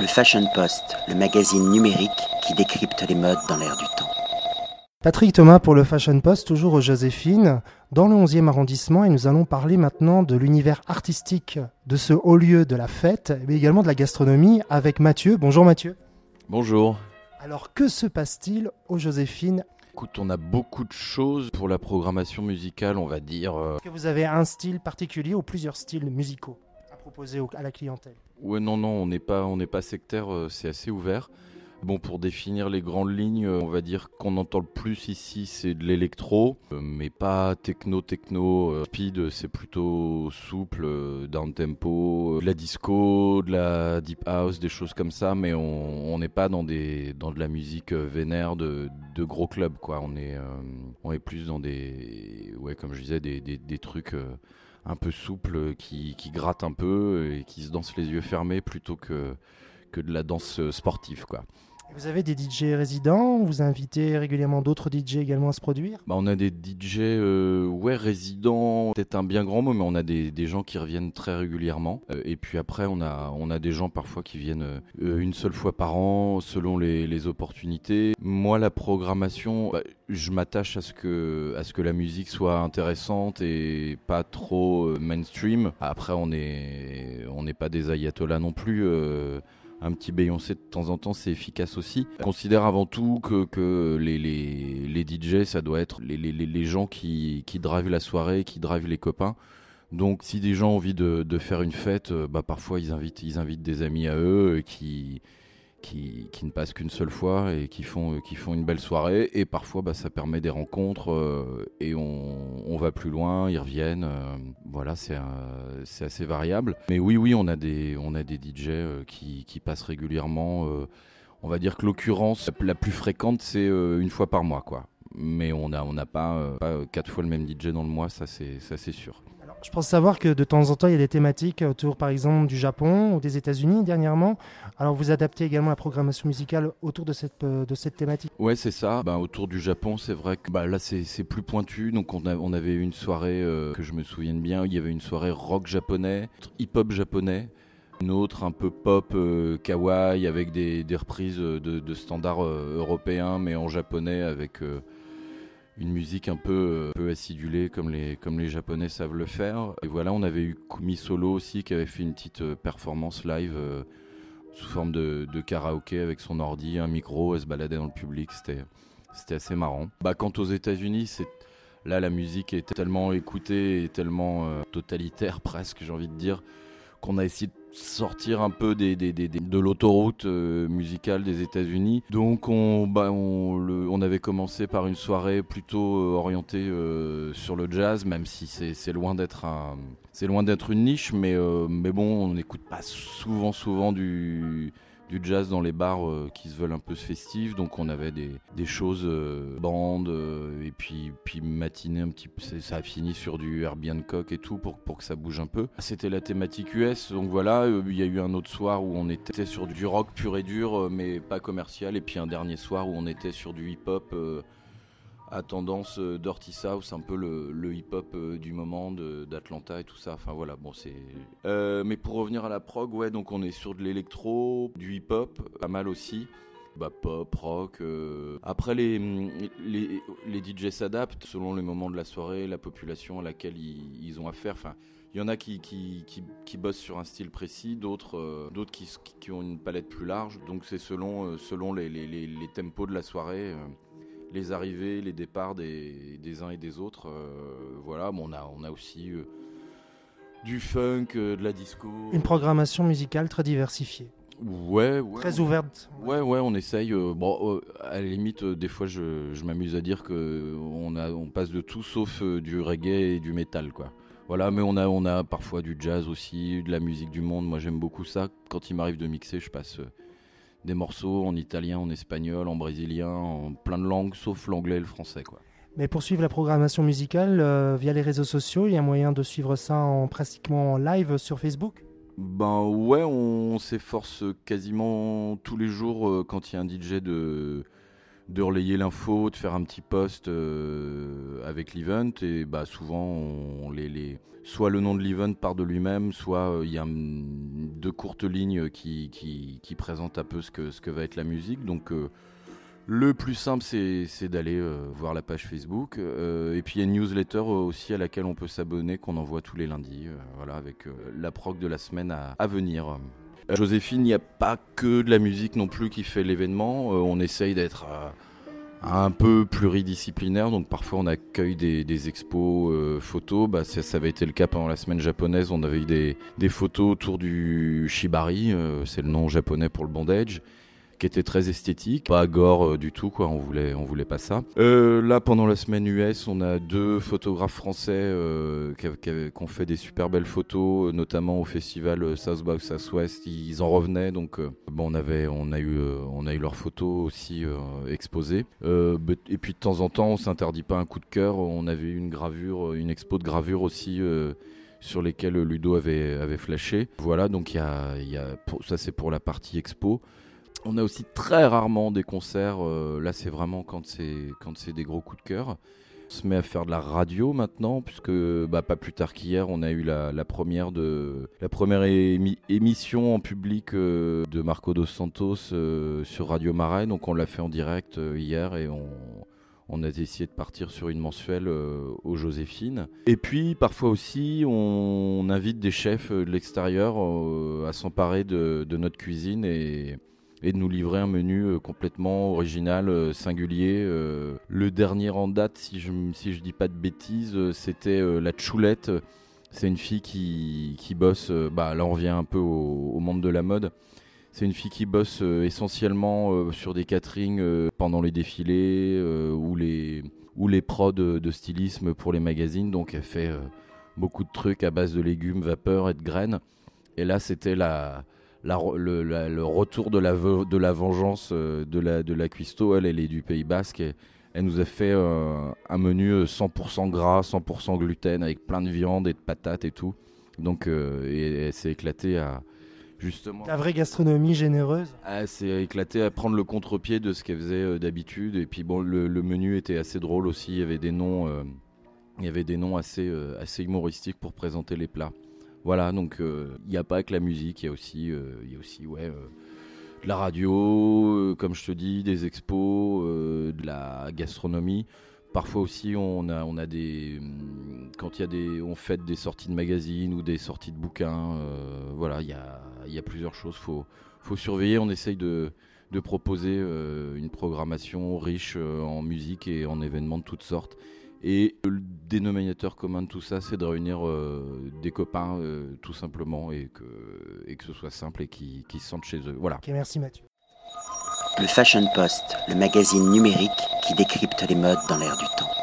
Le Fashion Post, le magazine numérique qui décrypte les modes dans l'air du temps. Patrick Thomas pour le Fashion Post, toujours au Joséphine, dans le 11e arrondissement, et nous allons parler maintenant de l'univers artistique de ce haut lieu de la fête, mais également de la gastronomie avec Mathieu. Bonjour Mathieu. Bonjour. Alors que se passe-t-il au Joséphine? Écoute, on a beaucoup de choses pour la programmation musicale, on va dire. euh, Est-ce que vous avez un style particulier ou plusieurs styles musicaux à proposer à la clientèle? Ouais, non, non, on n'est pas, pas sectaire, euh, c'est assez ouvert. Bon, pour définir les grandes lignes, euh, on va dire qu'on entend le plus ici, c'est de l'électro, euh, mais pas techno, techno, speed, c'est plutôt souple, down tempo, de la disco, de la deep house, des choses comme ça, mais on n'est pas dans des, dans de la musique vénère de, de gros clubs, quoi. On est, on est plus dans des, ouais, comme je disais, des, des, des trucs. Un peu souples euh, qui, qui grattent un peu et qui se dansent les yeux fermés plutôt que, que de la danse euh, sportive quoi. Vous avez des DJ résidents Vous invitez régulièrement d'autres DJ également à se produire? Bah, on a des DJ euh, ouais résidents, peut-être un bien grand mot, mais on a des, des gens qui reviennent très régulièrement. Euh, et puis après on a on a des gens parfois qui viennent euh, une seule fois par an selon les, les opportunités. Moi la programmation, bah, je m'attache à ce que à ce que la musique soit intéressante et pas trop euh, mainstream. Après on est on n'est pas des ayatollahs non plus. Un petit Beyoncé de temps en temps, c'est efficace aussi. Je considère avant tout que, que les, les, les DJ, ça doit être les, les, les- les gens qui, qui drivent la soirée, qui drivent les copains. Donc si des gens ont envie de, de faire une fête, euh, bah, parfois ils invitent, ils invitent des amis à eux euh, qui, qui, ne passent qu'une seule fois et qui font, euh, qui font une belle soirée. Et parfois bah, ça permet des rencontres euh, et on, on va plus loin, ils reviennent. euh, voilà, c'est assez variable. Mais oui, oui, on a des, on a des DJ qui, passent régulièrement. on va dire que l'occurrence la plus fréquente, c'est une fois par mois. quoi. Mais on n'a on n'a pas, pas quatre fois le même DJ dans le mois, ça, c'est sûr. Je pense savoir que de temps en temps, il y a des thématiques autour, par exemple, du Japon ou des États-Unis dernièrement. Alors, vous adaptez également la programmation musicale autour de cette, euh, de cette thématique? Ouais, c'est ça. Ben, autour du Japon, c'est vrai que bah, là, c'est plus pointu. Donc, on, a- on avait une soirée euh, que je me souvienne bien. Il y avait une soirée rock japonais, hip-hop japonais. Une autre un peu pop euh, kawaii avec des, des reprises de, standards européens, mais en japonais avec une musique un peu, euh, peu acidulée comme les, japonais savent le faire. Et voilà, on avait eu Kumi Solo aussi qui avait fait une petite euh, performance live. euh, sous forme de, karaoké avec son ordi, un micro, elle se baladait dans le public, c'était assez marrant. Bah, quant aux États-Unis, c'est là la musique est tellement écoutée et tellement totalitaire presque, j'ai envie de dire, qu'on a essayé de sortir un peu des, de l'autoroute euh, musicale des États-Unis. Donc on, bah, on, avait commencé par une soirée plutôt euh, orientée euh, sur le jazz, même si c'est loin d'être un, c'est loin d'être une niche, mais, mais bon, on n'écoute pas souvent, souvent du, du jazz dans les bars euh, qui se veulent un peu festifs. Donc on avait des, choses euh, bandes euh, et puis, puis matinée un petit peu. Ça a fini sur du Herbie Hancock et tout pour, pour que ça bouge un peu. C'était la thématique US. Donc voilà, il y a eu un autre soir où on était sur du rock pur et dur, mais pas commercial. Et puis un dernier soir où on était sur du hip-hop. À tendance euh, Dirty South, un peu le, hip-hop euh, du moment d'Atlanta et tout ça. Enfin voilà, bon c'est. Euh, mais pour revenir à la prog, ouais, donc on est sur de l'électro, du hip-hop, pas mal aussi. Bah, pop, rock. Après, les, les, les DJ s'adaptent selon les moments de la soirée, la population à laquelle ils, ont affaire. Enfin, il y en a qui, qui, qui, qui bossent sur un style précis, d'autres qui, qui ont une palette plus large. Donc c'est selon, selon les, les, les tempos de la soirée. Les arrivées, les départs des, des uns et des autres. euh, voilà, bon, on, a, on a aussi euh, du funk, euh, de la disco. Une programmation musicale très diversifiée, Ouais, ouais. très ouverte. Ouais, ouais, on essaye. euh, bon, euh, à la limite, euh, des fois, je, je m'amuse à dire que on, a, on passe de tout sauf du reggae et du métal, quoi. Voilà, mais on a, on a parfois du jazz aussi, de la musique du monde. Moi, j'aime beaucoup ça. Quand il m'arrive de mixer, je passe des morceaux en italien, en espagnol, en brésilien, en plein de langues, sauf l'anglais et le français, quoi. Mais pour suivre la programmation musicale euh, via les réseaux sociaux, il y a moyen de suivre ça en pratiquement en live sur Facebook? Ben ouais, on s'efforce quasiment tous les jours euh, quand il y a un DJ de, de relayer l'info, de faire un petit post avec l'event et bah souvent on, les, soit le nom de l'event part de lui-même, soit il y a deux courtes lignes qui, qui, présentent un peu ce que, ce que va être la musique. Donc le plus simple, c'est d'aller euh, voir la page Facebook. Euh, et puis il y a une newsletter aussi à laquelle on peut s'abonner, qu'on envoie tous les lundis, euh, voilà, avec la prog de la semaine à, venir. Joséphine, il n'y a pas que de la musique non plus qui fait l'événement. on essaye d'être un peu pluridisciplinaire, donc parfois on accueille des, expos photos. Bah, ça, avait été le cas pendant la semaine japonaise. On avait eu des photos autour du shibari, c'est le nom japonais pour le bondage qui était très esthétique, pas gore euh, du tout quoi. On voulait, on voulait pas ça. Euh, là, pendant la semaine US, on a deux photographes français euh, qui, ont fait des super belles photos, notamment au festival South by Southwest. Ils en revenaient, donc bon, on avait, on a eu, on a eu leurs photos aussi exposées. et puis de temps en temps, on s'interdit pas un coup de cœur. On avait une gravure, une expo de gravure aussi sur lesquelles Ludo avait, avait flashé. Voilà, donc y y a ça c'est pour la partie expo. On a aussi très rarement des concerts. Euh, là, c'est vraiment quand c'est quand c'est des gros coups de cœur. On se met à faire de la radio maintenant, puisque bah, pas plus tard qu'hier, on a eu la, première de la première émission en public euh, de Marco dos Santos euh, sur Radio Marais. Donc on l'a fait en direct hier et on, a essayé de partir sur une mensuelle aux Joséphine. Et puis parfois aussi, on, invite des chefs de l'extérieur à s'emparer de, de, notre cuisine et et de nous livrer un menu euh, complètement original, euh, singulier. Euh. Le dernier en date, si je si je dis pas de bêtises, c'était la Choulette. C'est une fille qui, qui bosse, bah là on revient un peu au, monde de la mode. C'est une fille qui bosse essentiellement sur des caterings pendant les défilés ou les ou les prods de, stylisme pour les magazines. Donc elle fait beaucoup de trucs à base de légumes, vapeur et de graines. Et là c'était la le, retour de la, de la vengeance euh, de la, de la cuistot, elle, elle est du Pays Basque. Et, elle nous a fait euh, un menu 100% euh, gras, 100% gluten, avec plein de viande et de patates et tout. Donc, et, elle s'est éclatée à justement. La vraie gastronomie généreuse. Elle s'est éclatée à prendre le contre-pied de ce qu'elle faisait d'habitude. Et puis bon, le, menu était assez drôle aussi. Il y avait des noms, il y avait des noms assez, assez humoristiques pour présenter les plats. Voilà, donc euh, il n'y a pas que la musique, il y a aussi, euh, aussi euh, de la radio, comme je te dis, des expos, de la gastronomie. Parfois aussi, on a, on a des, hum, quand il y a des, on fait des sorties de magazines ou des sorties de bouquins. voilà, il y a, plusieurs choses. Faut, faut surveiller. On essaye de proposer une programmation riche en musique et en événements de toutes sortes. Et le dénominateur commun de tout ça, c'est de réunir euh, des copains euh, tout simplement et que, et que ce soit simple et qu'ils se sentent chez eux. Voilà. Merci Mathieu. Le Fashion Post, le magazine numérique qui décrypte les modes dans l'air du temps.